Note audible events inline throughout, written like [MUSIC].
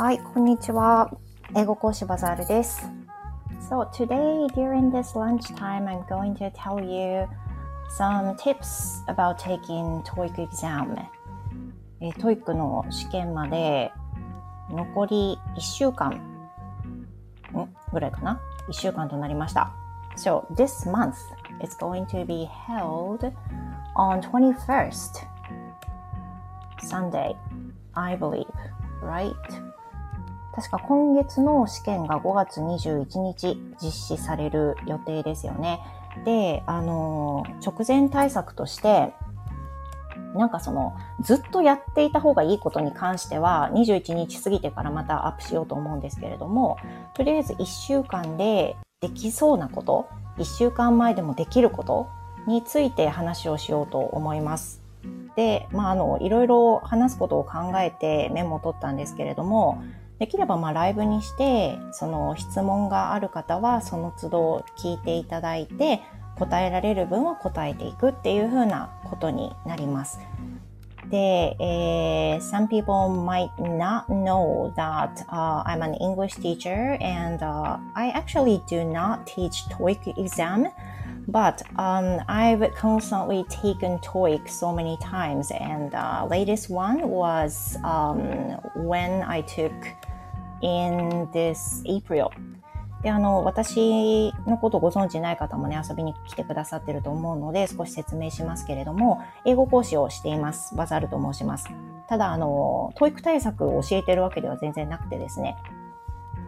はい、こんにちは。英語講師バザールです。So today during this lunchtime I'm going to tell you some tips about taking TOEIC exam. え TOEIC の試験まで残り1週間んぐらいかな ?1 週間となりました。So this month is going to be held on 21st Sunday, I believe, right? 確か今月の試験が5月21日実施される予定ですよね。で、あの、直前対策として、なんかその、ずっとやっていた方がいいことに関しては、21日過ぎてからまたアップしようと思うんですけれども、とりあえず1週間でできそうなこと、1週間前でもできることについて話をしようと思います。で、まあ、あの、いろいろ話すことを考えてメモを取ったんですけれども、できればまあライブにして、その質問がある方はその都度聞いていただいて、答えられる分は答えていくっていうふうなことになります。で、えー、some people might not know that、uh, I'm an English teacher and、uh, I actually do not teach TOEIC exam. But um, I've constantly taken TOEIC so many times, and uh, latest one was um, when I took in this April. で、あの、私のことをご存知ない方もね、遊びに来てくださってると思うので、少し説明しますけれども、英語講師をしています。バザールと申します。ただ、あの、教育対策を教えてるわけでは全然なくてですね、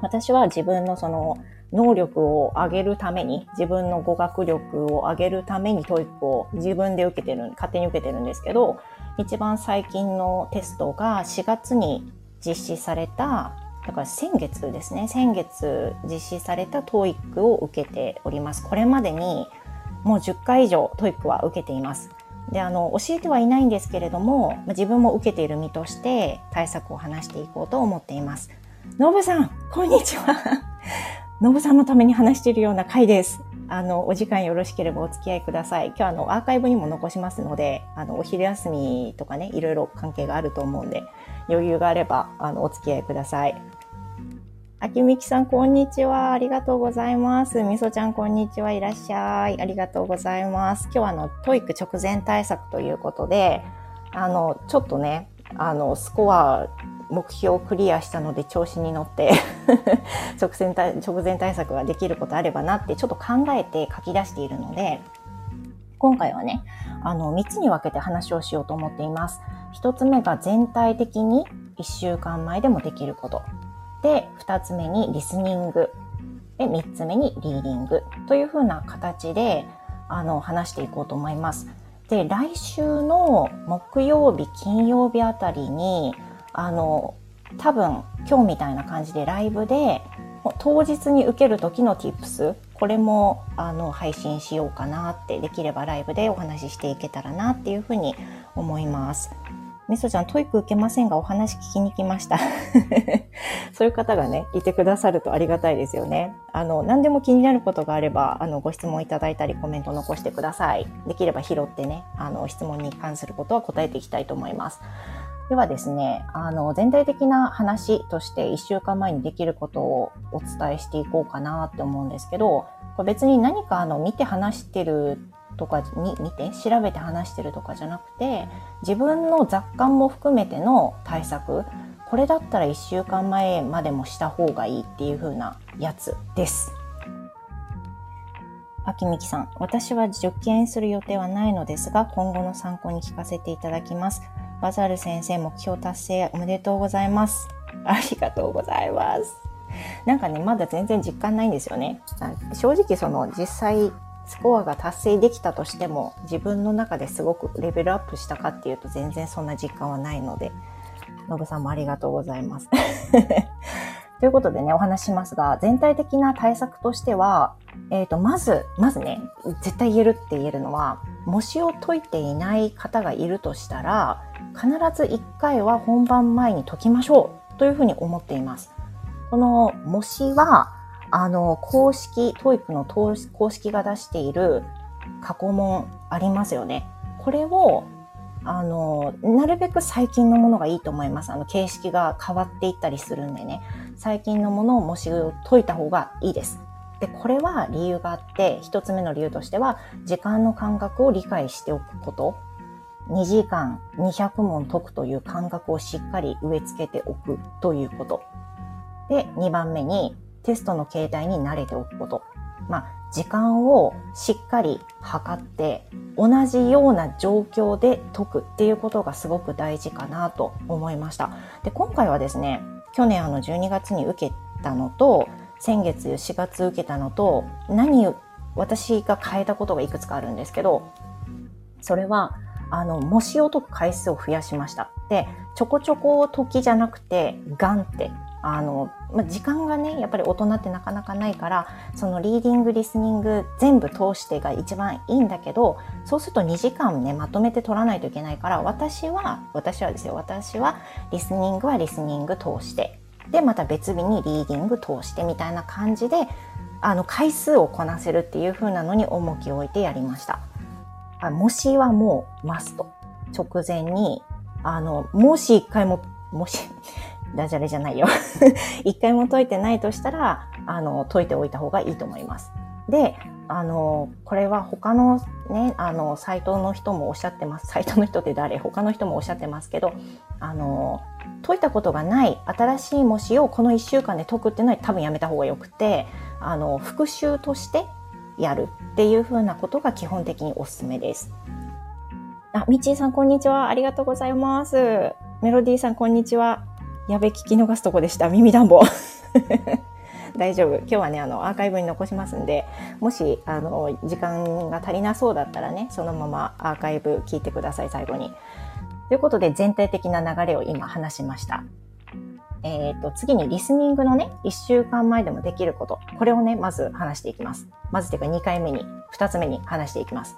私は自分のその、能力を上げるために、自分の語学力を上げるために TOEIC を自分で受けてる、勝手に受けてるんですけど、一番最近のテストが4月に実施されただから先月ですね、先月実施された TOEIC を受けております。これまでにもう10回以上 TOEIC は受けています。で、あの、教えてはいないんですけれども、自分も受けている身として対策を話していこうと思っています。のぶさん、こんにちは。[LAUGHS] のぶさんのために話しているような回です。あの、お時間よろしければお付き合いください。今日あの、アーカイブにも残しますので、あの、お昼休みとかね、いろいろ関係があると思うんで、余裕があれば、あの、お付き合いください。あきみきさん、こんにちは。ありがとうございます。みそちゃん、こんにちは。いらっしゃい。ありがとうございます。今日は、あの、 TOEIC 直前対策ということで、あの、ちょっとね、あの、スコア、目標をクリアしたので調子に乗って [LAUGHS] 直前対、直前対策ができることあればなって、ちょっと考えて書き出しているので、今回はね、あの、3つに分けて話をしようと思っています。1つ目が全体的に1週間前でもできること。で、二つ目にリスニング。で、三つ目にリーディング。というふうな形で、あの、話していこうと思います。で、来週の木曜日、金曜日あたりに、あの、多分、今日みたいな感じでライブで、当日に受ける時の tips、これも、あの、配信しようかなって、できればライブでお話ししていけたらなっていうふうに思います。みそちゃん、 TOEIC 受けませんが、お話聞きに来ました。[LAUGHS] そういう方がね、いてくださるとありがたいですよね。あの、何でも気になることがあれば、あの、ご質問いただいたり、コメント残してください。できれば拾ってね、あの、質問に関することは答えていきたいと思います。ではですね、あの、全体的な話として1週間前にできることをお伝えしていこうかなって思うんですけど、これ別に何かあの、見て話してるとかに見て調べて話してるとかじゃなくて自分の雑感も含めての対策これだったら1週間前までもした方がいいっていう風なやつです。秋美希さん、私は受験する予定はないのですが、今後の参考に聞かせていただきます。バザール先生、目標達成おめでとうございます。ありがとうございます。なんかね、まだ全然実感ないんですよね。正直その実際スコアが達成できたとしても自分の中ですごくレベルアップしたかっていうと全然そんな実感はないので、のぶさんもありがとうございます。[LAUGHS] ということでね、お話しますが、全体的な対策としては、えっ、ー、と、まず、まずね、絶対言えるって言えるのは、模試を解いていない方がいるとしたら、必ず1回は本番前に解きましょうというふうに思っています。この模試は、あの、公式、 TOEIC の公式が出している過去問ありますよね。これをあの、なるべく最近のものがいいと思います。あの、形式が変わっていったりするんでね。最近のものを模試を解いた方がいいです。で、これは理由があって、一つ目の理由としては、時間の感覚を理解しておくこと。2時間200問解くという感覚をしっかり植え付けておくということ。で、2番目にテストの形態に慣れておくこと。まあ、時間をしっかり測って同じような状況で解くっていうことがすごく大事かなと思いました。で、今回はですね、去年あの12月に受けたのと、先月4月受けたのと、何、私が変えたことがいくつかあるんですけど、それは、あの、模試を解く回数を増やしました。で、ちょこちょこ解きじゃなくて、ガンってあの、まあ、時間がね、やっぱり大人ってなかなかないから、そのリーディング、リスニング全部通してが一番いいんだけど、そうすると2時間ね、まとめて取らないといけないから、私は、私はですよ、私はリスニングはリスニング通して、で、また別日にリーディング通してみたいな感じで、あの、回数をこなせるっていう風なのに重きを置いてやりました。あ模試はもうマスト。直前に、あの、もし一回も、もし、ダジャレじゃないよ [LAUGHS] 一回も解いてないとしたら、あの、解いておいた方がいいと思います。で、あの、これは他のね、あの、サイトの人もおっしゃってます。サイトの人って誰？他の人もおっしゃってますけど、あの、解いたことがない新しい模試をこの1週間で解くっていうのは多分やめた方がよくて、あの、復習としてやるっていう風なことが基本的におすすめです。あ、みちーさんこんにちは。ありがとうございます。メロディーさんこんにちは。やべ、聞き逃すとこでした。耳暖房。[LAUGHS] 大丈夫。今日はね、あの、アーカイブに残しますんで、もし、あの、時間が足りなそうだったらね、そのままアーカイブ聞いてください、最後に。ということで、全体的な流れを今話しました。えっ、ー、と、次にリスニングのね、1週間前でもできること。これをね、まず話していきます。まずていうか2回目に、2つ目に話していきます。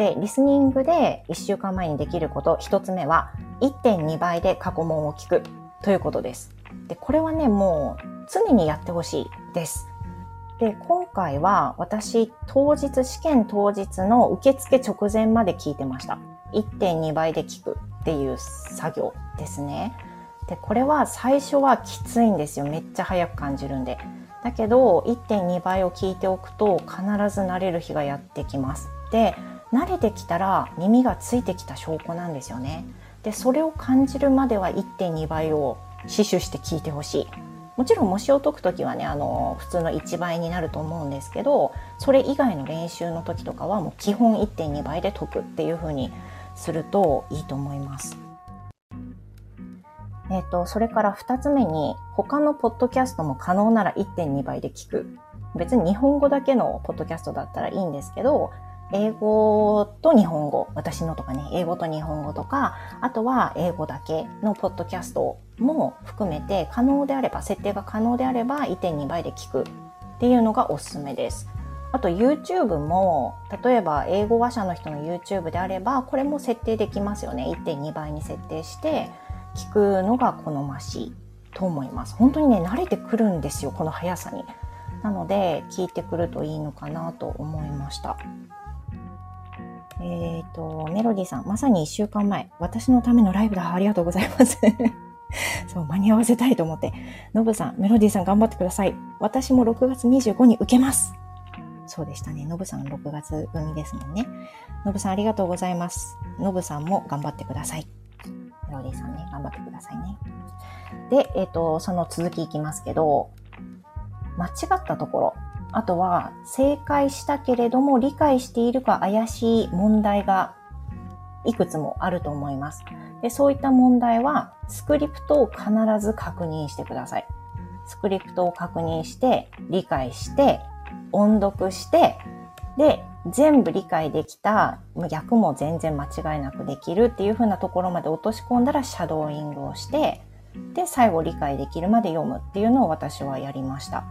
で、リスニングで1週間前にできること、1つ目は、1.2倍で過去問を聞くということです。で、これはね、もう常にやってほしいです。で、今回は私、当日、試験当日の受付直前まで聞いてました。1.2倍で聞くっていう作業ですね。で、これは最初はきついんですよ。めっちゃ早く感じるんで。だけど、1.2倍を聞いておくと必ず慣れる日がやってきます。で、慣れてきたら耳がついてきた証拠なんですよね。でそれを感じるまでは1.2倍を死守して聞いてほしい。もちろん模試を解く時はねあの普通の1倍になると思うんですけどそれ以外の練習の時とかはもう基本1.2倍で解くっていう風にするといいと思います。えっ、と、それから2つ目に他のポッドキャストも可能なら1.2倍で聞く。別に日本語だけのポッドキャストだったらいいんですけど、英語と日本語、私のとかね、英語と日本語とか、あとは英語だけのポッドキャストも含めて可能であれば、設定が可能であれば1.2倍で聞くっていうのがおすすめです。あと YouTube も、例えば英語話者の人の YouTube であれば、これも設定できますよね。1.2倍に設定して聞くのが好ましいと思います。本当にね、慣れてくるんですよ、この速さに。なので、聞いてくるといいのかなと思いました。えっ、ー、と、メロディーさん、まさに1週間前、私のためのライブだ。ありがとうございます。[LAUGHS] そう、間に合わせたいと思って。ノブさん、メロディーさん頑張ってください。私も6月25に受けます。そうでしたね。ノブさん6月組ですもんね。ノブさんありがとうございます。ノブさんも頑張ってください。メロディーさんね、頑張ってくださいね。で、えっ、ー、と、その続きいきますけど、間違ったところ。あとは正解したけれども理解しているか怪しい問題がいくつもあると思います。でそういった問題はスクリプトを必ず確認してください。スクリプトを確認して、理解して、音読して、で、全部理解できた、逆も全然間違いなくできるっていう風なところまで落とし込んだらシャドーイングをして、で、最後理解できるまで読むっていうのを私はやりました。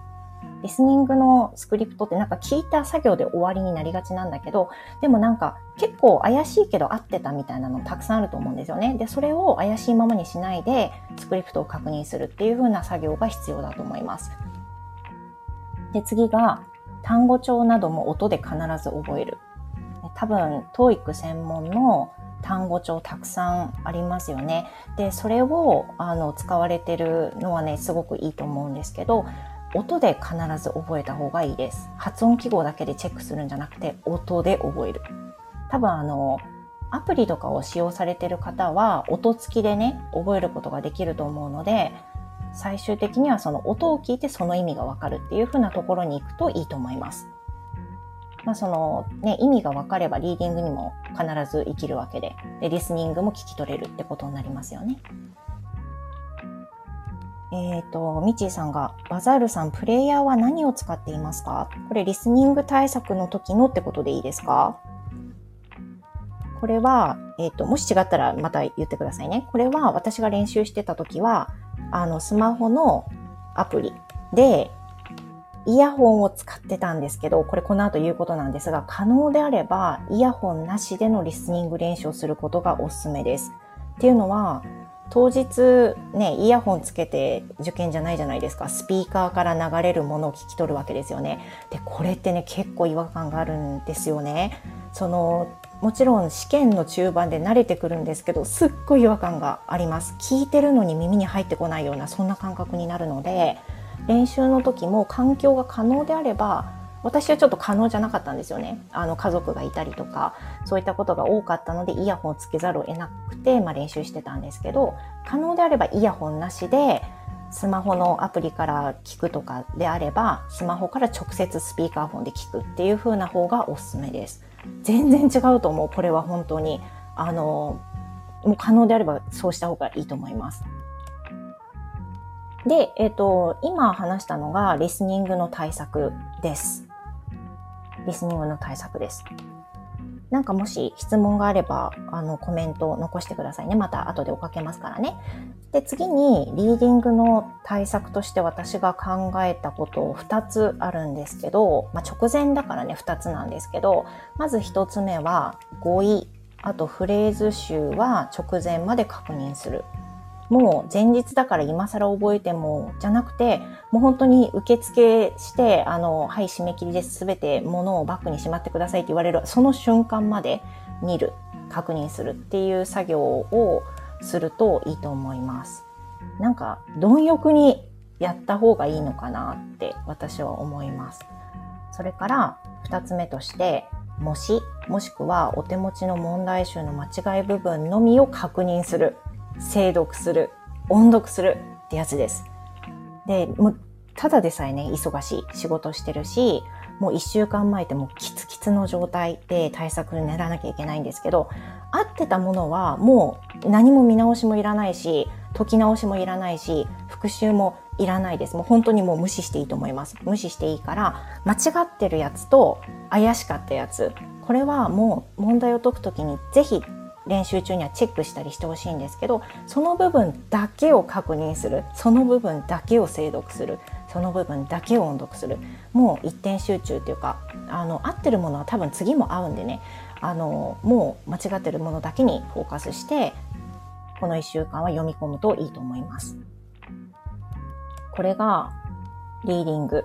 リスニングのスクリプトってなんか聞いた作業で終わりになりがちなんだけど、でもなんか結構怪しいけど合ってたみたいなのたくさんあると思うんですよね。で、それを怪しいままにしないでスクリプトを確認するっていう風な作業が必要だと思います。で、次が単語帳なども音で必ず覚える。多分、TOEIC 専門の単語帳たくさんありますよね。で、それをあの使われてるのはね、すごくいいと思うんですけど、音で必ず覚えた方がいいです。発音記号だけでチェックするんじゃなくて、音で覚える。多分あの、アプリとかを使用されてる方は、音付きでね、覚えることができると思うので、最終的にはその音を聞いてその意味がわかるっていう風なところに行くといいと思います。まあそのね、意味がわかればリーディングにも必ず生きるわけで、で、リスニングも聞き取れるってことになりますよね。えっ、ー、と、ミチーさんが、バザールさん、プレイヤーは何を使っていますか？これ、リスニング対策の時のってことでいいですか？これは、えっ、ー、と、もし違ったらまた言ってくださいね。これは私が練習してた時は、あの、スマホのアプリで、イヤホンを使ってたんですけど、これこの後言うことなんですが、可能であれば、イヤホンなしでのリスニング練習をすることがおすすめです。っていうのは、当日ね、イヤホンつけて受験じゃないじゃないですか。スピーカーから流れるものを聞き取るわけですよね。で、これってね、結構違和感があるんですよね。その、もちろん試験の中盤で慣れてくるんですけど、すっごい違和感があります。聞いてるのに耳に入ってこないような、そんな感覚になるので、練習の時も環境が可能であれば、私はちょっと可能じゃなかったんですよね。あの家族がいたりとか、そういったことが多かったのでイヤホンつけざるを得なくて、まあ、練習してたんですけど、可能であればイヤホンなしで、スマホのアプリから聞くとかであれば、スマホから直接スピーカーフォンで聞くっていう風な方がおすすめです。全然違うと思う。これは本当に。あの、もう可能であればそうした方がいいと思います。で、えっ、ー、と、今話したのがリスニングの対策です。リスニングの対策です。なんかもし質問があれば、あの、コメントを残してくださいね。また後で追っかけますからね。で、次に、リーディングの対策として私が考えたことを2つあるんですけど、まあ、直前だからね、2つなんですけど、まず1つ目は、語彙、あとフレーズ集は直前まで確認する。もう前日だから今更覚えても、じゃなくて、もう本当に受付して、あの、はい、締め切りです。すべて物をバッグにしまってくださいって言われる、その瞬間まで見る、確認するっていう作業をするといいと思います。なんか、貪欲にやった方がいいのかなって私は思います。それから二つ目として、もし、もしくはお手持ちの問題集の間違い部分のみを確認する。精読する、音読するってやつです。で、もう、ただでさえね、忙しい仕事してるし、もう一週間前ってもうキツキツの状態で対策練らなきゃいけないんですけど、合ってたものはもう何も見直しもいらないし、解き直しもいらないし、復習もいらないです。もう本当にもう無視していいと思います。無視していいから、間違ってるやつと怪しかったやつ、これはもう問題を解くときにぜひ練習中にはチェックしたりしてほしいんですけどその部分だけを確認するその部分だけを精読するその部分だけを音読するもう一点集中っていうかあの合ってるものは多分次も合うんでねあのもう間違ってるものだけにフォーカスしてこの1週間は読み込むといいと思います。これがリーディング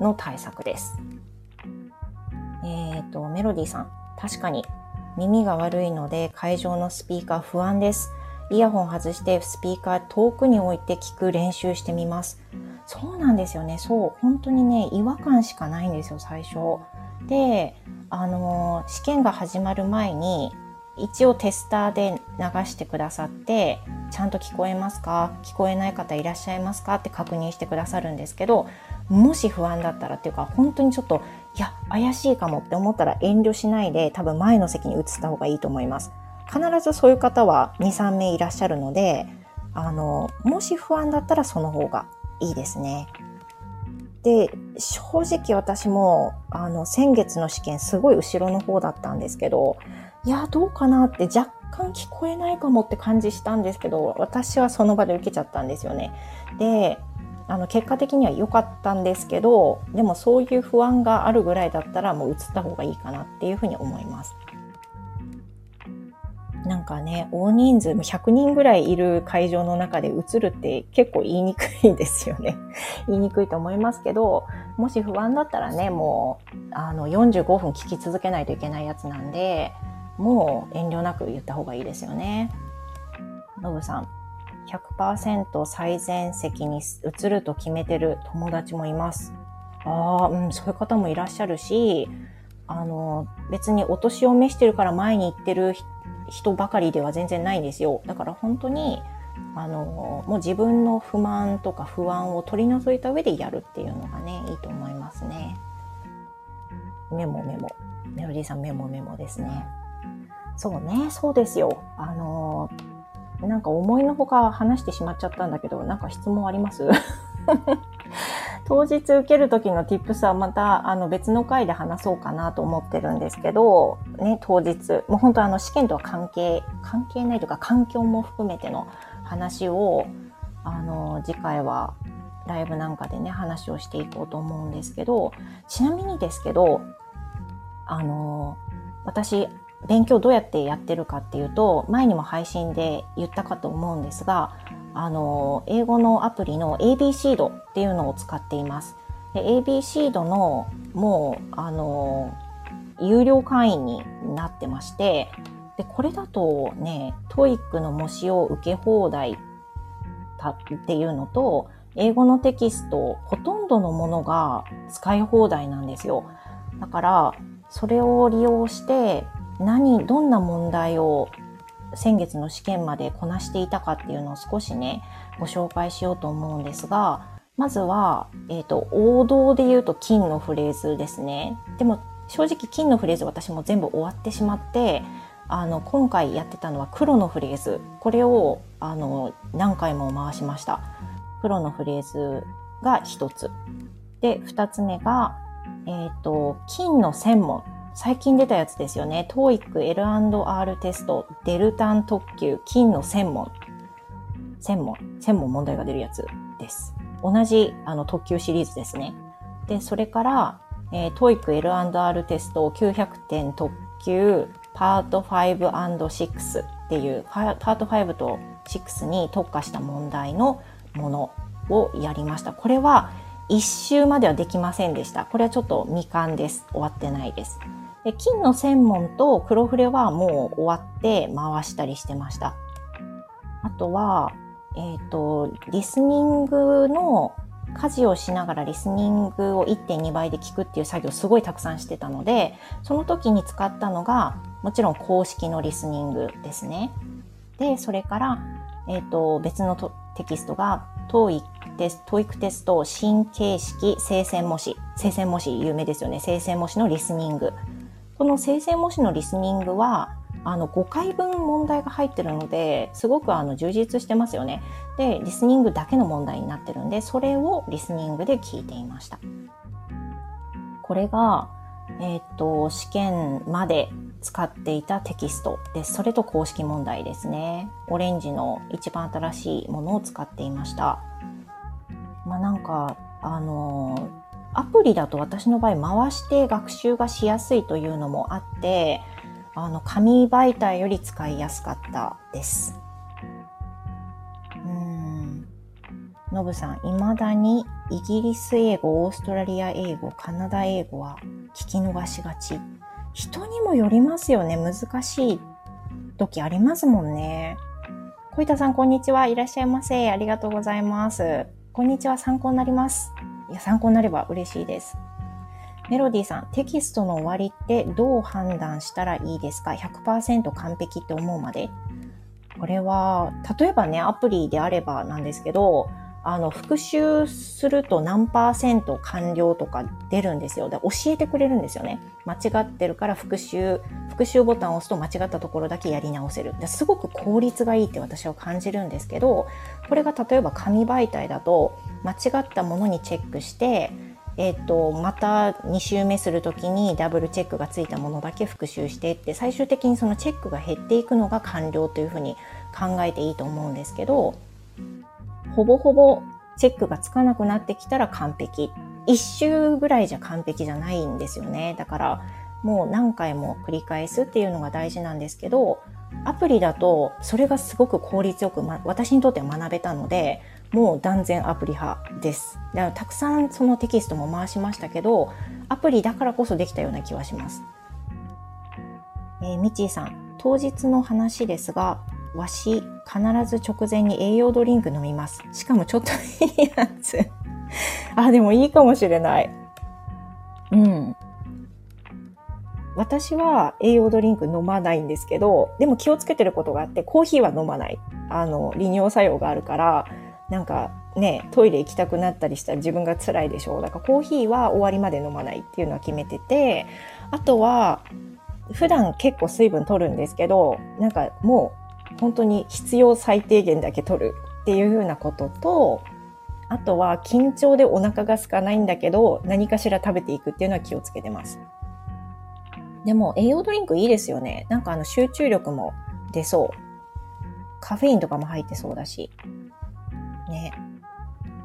の対策です。えっ、ー、と、メロディーさん、確かに耳が悪いので会場のスピーカー不安です。イヤホン外してスピーカー遠くに置いて聞く練習してみます。そうなんですよね。そう。本当にね、違和感しかないんですよ、最初。で、あの、試験が始まる前に、一応テスターで流してくださって、ちゃんと聞こえますか？聞こえない方いらっしゃいますか？って確認してくださるんですけど、もし不安だったらっていうか、本当にちょっといや、怪しいかもって思ったら遠慮しないで多分前の席に移った方がいいと思います。必ずそういう方は2、3名いらっしゃるので、あの、もし不安だったらその方がいいですね。で、正直私も、あの、先月の試験すごい後ろの方だったんですけど、いや、どうかなって若干聞こえないかもって感じしたんですけど、私はその場で受けちゃったんですよね。で、あの結果的には良かったんですけどでもそういう不安があるぐらいだったらもう移った方がいいかなっていうふうに思います。なんかね、大人数、100人ぐらいいる会場の中で映るって結構言いにくいですよね。[LAUGHS] 言いにくいと思いますけど、もし不安だったらね、もう、あの、45分聞き続けないといけないやつなんで、もう遠慮なく言った方がいいですよね。のぶさん、100%最前席に移ると決めてる友達もいます。ああ、うん、そういう方もいらっしゃるし、あの、別にお年を召してるから前に行ってる人ばかりでは全然ないんですよ。だから本当に、あの、もう自分の不満とか不安を取り除いた上でやるっていうのがね、いいと思いますね。メモメモ。メロディーさんメモメモですね。そうね、そうですよ。あの、なんか思いのほか話してしまっちゃったんだけど、なんか質問あります？[LAUGHS] 当日受ける時の tips はまたあの別の回で話そうかなと思ってるんですけど、ね、当日、もう本当あの試験とは関係、関係ないというか環境も含めての話を、あの、次回はライブなんかでね、話をしていこうと思うんですけど、ちなみにですけど、あの、私、勉強どうやってやってるかっていうと、前にも配信で言ったかと思うんですが、あの、英語のアプリの AB シードっていうのを使っています。AB シードのもう、あの、有料会員になってまして、で、これだとね、TOEIC の模試を受け放題っていうのと、英語のテキスト、ほとんどのものが使い放題なんですよ。だから、それを利用して、何、どんな問題を先月の試験までこなしていたかっていうのを少しね、ご紹介しようと思うんですが、まずは、えっ、ー、と、王道で言うと金のフレーズですね。でも、正直金のフレーズ私も全部終わってしまって、あの、今回やってたのは黒のフレーズ。これを、あの、何回も回しました。黒のフレーズが一つ。で、二つ目が、えっ、ー、と、金の専門。最近出たやつですよね。TOEIC L&R テスト、デルタン特急、金の専門。専門、専門問題が出るやつです。同じあの特急シリーズですね。で、それから、えー、TOEIC L&R テスト900点特急パート 5&6 っていうパート5と6に特化した問題のものをやりました。これは一周まではできませんでした。これはちょっと未完です。終わってないです。で金の専門と黒フレはもう終わって回したりしてました。あとは、えっ、ー、と、リスニングの家事をしながらリスニングを1.2倍で聞くっていう作業すごいたくさんしてたので、その時に使ったのが、もちろん公式のリスニングですね。で、それから、えっ、ー、と、別のテキストが、TOEIC テスト、TOEIC テスト、新形式、生鮮模試。生鮮模試有名ですよね。生鮮模試のリスニング。この生成模試のリスニングは、あの、5回分問題が入ってるので、すごくあの、充実してますよね。で、リスニングだけの問題になってるんで、それをリスニングで聞いていました。これが、えっ、と、試験まで使っていたテキストです。それと公式問題ですね。オレンジの一番新しいものを使っていました。まあなんか、あのアプリだと私の場合回して学習がしやすいというのもあって、あの、紙媒体より使いやすかったです。うん。のぶさん、未だにイギリス英語、オーストラリア英語、カナダ英語は聞き逃しがち。人にもよりますよね。難しい時ありますもんね。小板さん、こんにちは。いらっしゃいませ。ありがとうございます。こんにちは。参考になります。いや、参考になれば嬉しいです。メロディーさん、テキストの終わりってどう判断したらいいですか ?100% 完璧って思うまで。これは、例えばね、アプリであればなんですけど、あの、復習すると何パーセント完了とか出るんですよ。で教えてくれるんですよね。間違ってるから復習、復習ボタンを押すと間違ったところだけやり直せる。すごく効率がいいって私は感じるんですけど、これが例えば紙媒体だと、間違ったものにチェックして、えっ、ー、と、また2周目するときにダブルチェックがついたものだけ復習してって、最終的にそのチェックが減っていくのが完了というふうに考えていいと思うんですけど、ほぼほぼチェックがつかなくなってきたら完璧。一周ぐらいじゃ完璧じゃないんですよね。だから、もう何回も繰り返すっていうのが大事なんですけど、アプリだとそれがすごく効率よく、ま、私にとっては学べたので、もう断然アプリ派です。だからたくさんそのテキストも回しましたけど、アプリだからこそできたような気はします。えー、みちーさん、当日の話ですが、わし、必ず直前に栄養ドリンク飲みます。しかもちょっといいやつ。あ、でもいいかもしれない。うん。私は栄養ドリンク飲まないんですけど、でも気をつけてることがあって、コーヒーは飲まない。あの、利尿作用があるから、なんかね、トイレ行きたくなったりしたら自分が辛いでしょう。だからコーヒーは終わりまで飲まないっていうのは決めてて、あとは、普段結構水分取るんですけど、なんかもう本当に必要最低限だけ取るっていうふうなことと、あとは緊張でお腹が空かないんだけど、何かしら食べていくっていうのは気をつけてます。でも栄養ドリンクいいですよね。なんかあの集中力も出そう。カフェインとかも入ってそうだし。ね。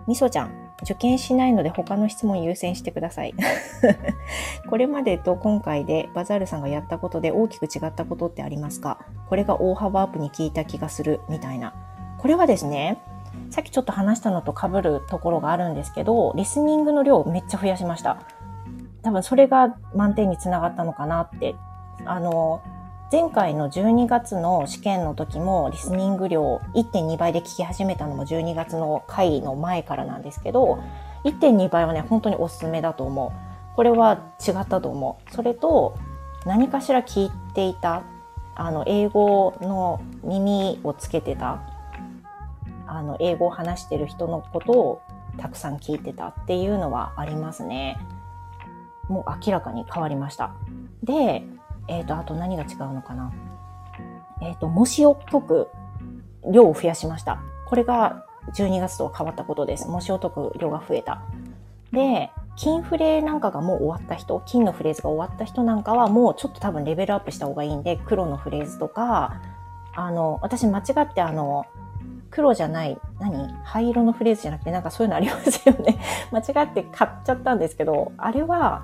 みそちゃん、受験しないので他の質問優先してください。[LAUGHS] これまでと今回でバザールさんがやったことで大きく違ったことってありますか？これが大幅アップに効いた気がするみたいな。これはですね、さっきちょっと話したのと被るところがあるんですけど、リスニングの量をめっちゃ増やしました。多分それが満点につながったのかなって。あの、前回の12月の試験の時もリスニング量1.2倍で聞き始めたのも12月の回の前からなんですけど、1.2倍はね、本当におすすめだと思う。これは違ったと思う。それと、何かしら聞いていた、あの、英語の耳をつけてた、あの、英語を話してる人のことをたくさん聞いてたっていうのはありますね。もう明らかに変わりました。で、えっ、ー、と、あと何が違うのかな。えっ、ー、と、模試を解く量を増やしました。これが12月と変わったことです。模試を解く量が増えた。で、金フレなんかがもう終わった人、金のフレーズが終わった人なんかはもうちょっと多分レベルアップした方がいいんで、黒のフレーズとか、あの、私間違ってあの、黒じゃない、何灰色のフレーズじゃなくてなんかそういうのありますよね。[LAUGHS] 間違って買っちゃったんですけど、あれは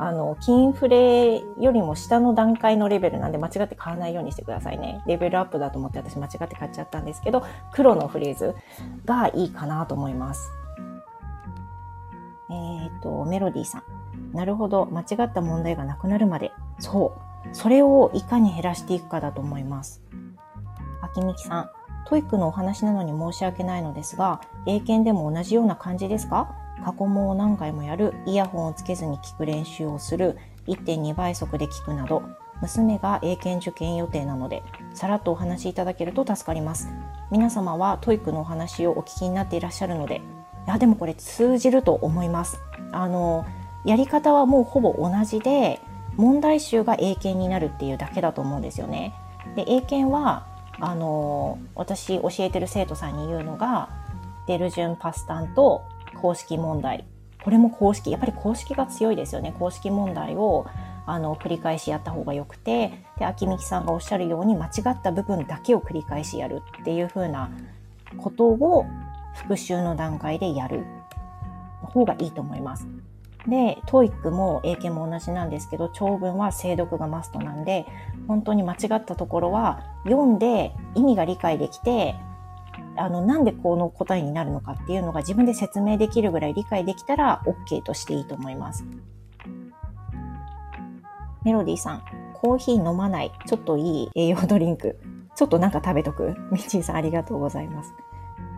あの、金フレよりも下の段階のレベルなんで間違って買わないようにしてくださいね。レベルアップだと思って私間違って買っちゃったんですけど、黒のフレーズがいいかなと思います。えっ、ー、と、メロディーさん。なるほど。間違った問題がなくなるまで。そう。それをいかに減らしていくかだと思います。秋みきさん。 TOEIC のお話なのに申し訳ないのですが、英検でも同じような感じですか？過去問を何回もやる、イヤホンをつけずに聞く練習をする、1.2倍速で聞くなど、娘が英検受験予定なので、さらっとお話しいただけると助かります。皆様は TOEIC のお話をお聞きになっていらっしゃるので、いや、でもこれ通じると思います。あの、やり方はもうほぼ同じで、問題集が英検になるっていうだけだと思うんですよね。で、英検は、あの、私教えてる生徒さんに言うのが、デルジュンパスタンと公式問題。これも公式、やっぱり公式が強いですよね。公式問題をあの繰り返しやった方がよくて、で、秋美さんがおっしゃるように間違った部分だけを繰り返しやるっていう風なことを復習の段階でやる方がいいと思います。で、 TOEIC も英検も同じなんですけど、長文は精読がマストなんで、本当に間違ったところは読んで意味が理解できて、あの、なんでこの答えになるのかっていうのが自分で説明できるぐらい理解できたら OK としていいと思います。メロディーさん、コーヒー飲まない。ちょっといい栄養ドリンク。ちょっとなんか食べとく？ミッチーさんありがとうございます。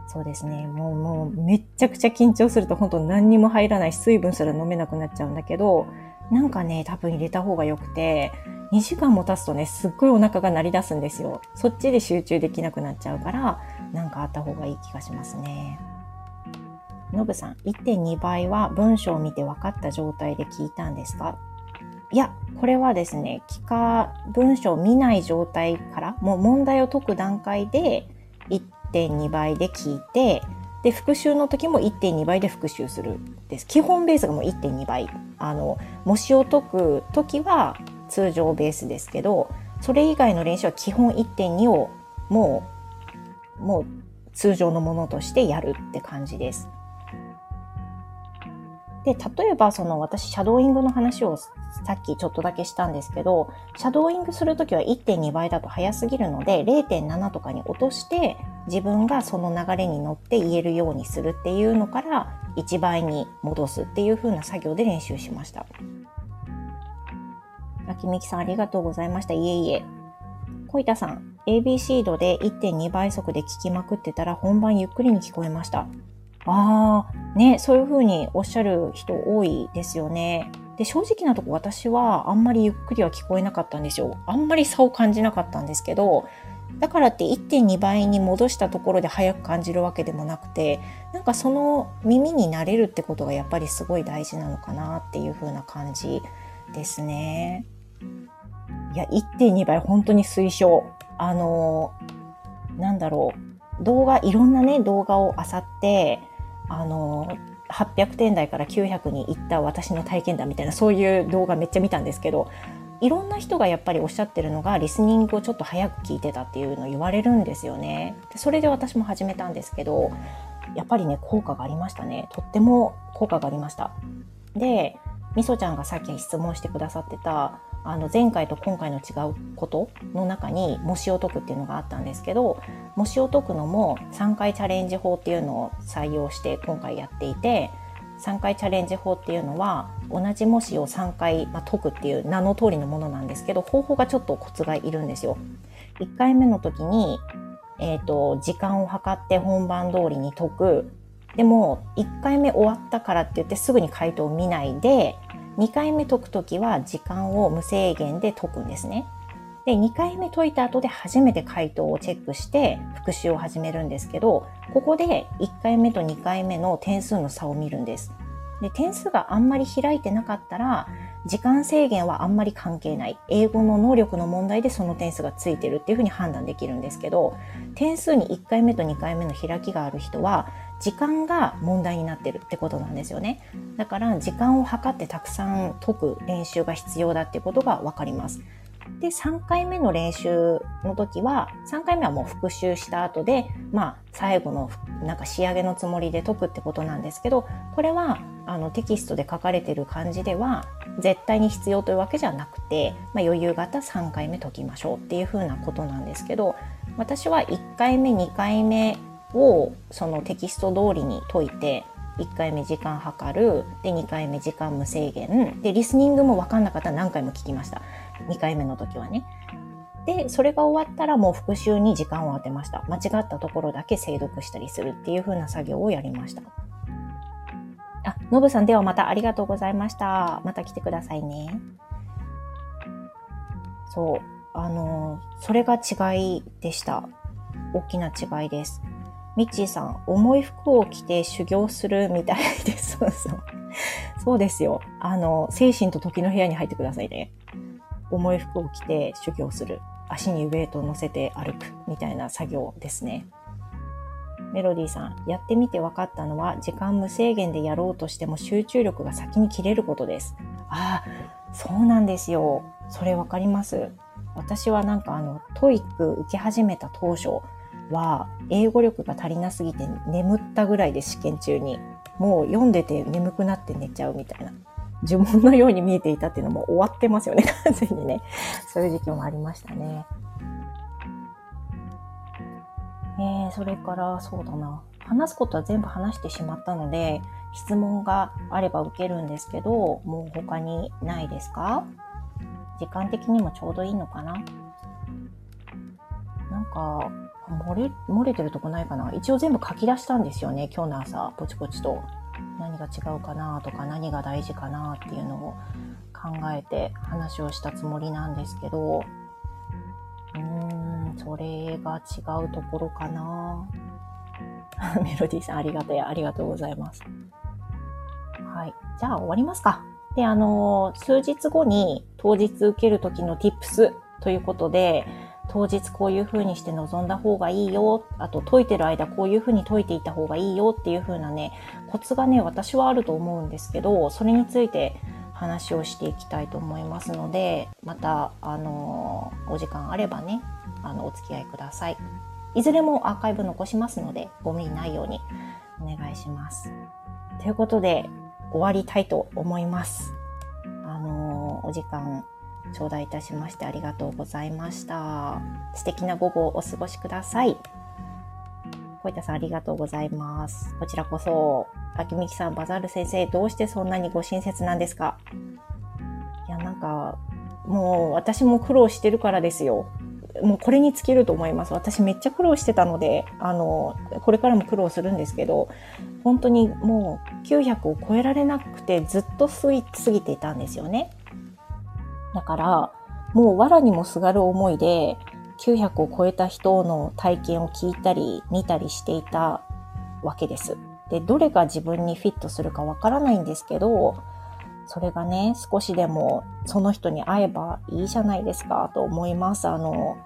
そうですね。もう、もう、めっちゃくちゃ緊張すると本当何にも入らないし、水分すら飲めなくなっちゃうんだけど、なんかね、多分入れた方が良くて、2時間も経つとね、すっごいお腹が鳴り出すんですよ。そっちで集中できなくなっちゃうから、なんかあった方がいい気がしますね。のぶさん、1.2倍は文章を見て分かった状態で聞いたんですか？いや、これはですね、聞か、文章を見ない状態から、もう問題を解く段階で1.2倍で聞いて、で、復習の時も1.2倍で復習するです。基本ベースがもう1.2倍。あの、模試を解く時は通常ベースですけど、それ以外の練習は基本1.2をもうもう通常のものとしてやるって感じです。で、例えばその私、シャドーイングの話をさっきちょっとだけしたんですけど、シャドーイングするときは1.2倍だと早すぎるので、0.7とかに落として自分がその流れに乗って言えるようにするっていうのから1倍に戻すっていう風な作業で練習しました。秋みきさんありがとうございました。いえいえ。小板さん、ABC 度で1.2倍速で聞きまくってたら本番ゆっくりに聞こえました。ああ、ね、そういう風におっしゃる人多いですよね。で、正直なとこ私はあんまりゆっくりは聞こえなかったんですよ。あんまり差を感じなかったんですけど、だからって1.2倍に戻したところで早く感じるわけでもなくてなんかその耳になれるってことがやっぱりすごい大事なのかなっていう風な感じですね。いや1.2倍本当に推奨。あのなんだろう動画いろんなね動画を漁ってあの800点台から900に行った私の体験談みたいなそういう動画めっちゃ見たんですけどいろんな人がやっぱりおっしゃってるのがリスニングをちょっと早く聞いてたっていうのを言われるんですよね。それで私も始めたんですけどやっぱりね効果がありましたね。とっても効果がありました。でみそちゃんがさっき質問してくださってたあの前回と今回の違うことの中に模試を解くっていうのがあったんですけど模試を解くのも3回チャレンジ法っていうのを採用して今回やっていて3回チャレンジ法っていうのは同じ模試を3回、まあ、解くっていう名の通りのものなんですけど方法がちょっとコツがいるんですよ。1回目の時に、えーと、時間を計って本番通りに解くでも1回目終わったからって言ってすぐに回答を見ないで2回目解く時は時間を無制限で解くんですね。で、2回目解いた後で初めて回答をチェックして復習を始めるんですけど、ここで1回目と2回目の点数の差を見るんです。で、点数があんまり開いてなかったら、時間制限はあんまり関係ない。英語の能力の問題でその点数がついてるっていうふうに判断できるんですけど、点数に1回目と2回目の開きがある人は、時間が問題になってるってことなんですよね。だから時間を計ってたくさん解く練習が必要だってことがわかります。で、3回目の練習の時は、3回目はもう復習した後で、まあ、最後のなんか仕上げのつもりで解くってことなんですけど、これはあのテキストで書かれてる感じでは、絶対に必要というわけじゃなくて、まあ、余裕型3回目解きましょうっていうふうなことなんですけど、私は1回目、2回目をそのテキスト通りに解いて、1回目時間計る、で2回目時間無制限、でリスニングも分かんなかったら何回も聞きました。2回目の時はね。で、それが終わったらもう復習に時間を当てました。間違ったところだけ精読したりするっていう風な作業をやりました。あ、のぶさんではまたありがとうございました。また来てくださいね。そう。あの、それが違いでした。大きな違いです。ミッチーさん、重い服を着て修行するみたいです。そうそう。そうですよ。あの、精神と時の部屋に入ってくださいね。重い服を着て修行する。足にウェイトを乗せて歩く。みたいな作業ですね。メロディーさん、やってみて分かったのは、時間無制限でやろうとしても集中力が先に切れることです。ああ、そうなんですよ。それ分かります。私はなんかあの、 TOEIC 受け始めた当初は、英語力が足りなすぎて眠ったぐらいで試験中に、もう読んでて眠くなって寝ちゃうみたいな。呪文のように見えていたっていうのも終わってますよね、完全にね。[LAUGHS] そういう時期もありましたね。えー、それからそうだな。話すことは全部話してしまったので、質問があれば受けるんですけど、もう他にないですか？時間的にもちょうどいいのかな？なんか、漏れ、漏れてるとこないかな。一応全部書き出したんですよね、今日の朝、ポチポチと。何が違うかなとか何が大事かなっていうのを考えて話をしたつもりなんですけど。うーんそれが違うところかな。[LAUGHS] メロディーさんありがとうありがとうございます。はい。じゃあ終わりますか。であの数日後に当日受ける時の tips ということで当日こういう風にして臨んだ方がいいよ、あと解いてる間こういう風に解いていた方がいいよっていう風なね、コツがね、私はあると思うんですけど、それについて話をしていきたいと思いますので、また、あのお時間あればね、あの、お付き合いください。いずれもアーカイブ残しますので、ご無理ないようにお願いします。ということで、終わりたいと思います。あのお時間頂戴いたしましてありがとうございました。素敵な午後をお過ごしください。小板さんありがとうございます。こちらこそ、秋美きさん、バザール先生、どうしてそんなにご親切なんですか？いや、なんか、もう私も苦労してるからですよ。もうこれに尽きると思います。私めっちゃ苦労してたので、あの、これからも苦労するんですけど、本当にもう900を超えられなくてずっと過ぎていたんですよね。だから、もう藁にもすがる思いで、900を超えた人の体験を聞いたり見たりしていたわけです。で、どれが自分にフィットするかわからないんですけど、それがね、少しでもその人に会えばいいじゃないですかと思います。あの、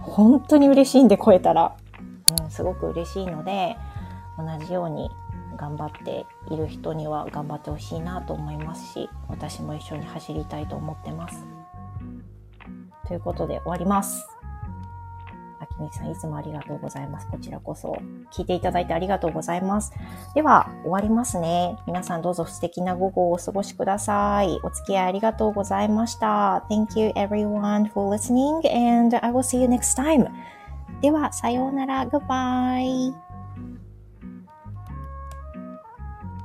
本当に嬉しいんで超えたら、うん、すごく嬉しいので、同じように頑張っている人には頑張ってほしいなと思いますし、私も一緒に走りたいと思ってます。ということで終わります。きみさんいつもありがとうございます。こちらこそ聞いていただいてありがとうございます。では終わりますね。皆さんどうぞ素敵な午後をお過ごしください。お付き合いありがとうございました。Thank you everyone for listening and I will see you next time. では、さようなら。Goodbye.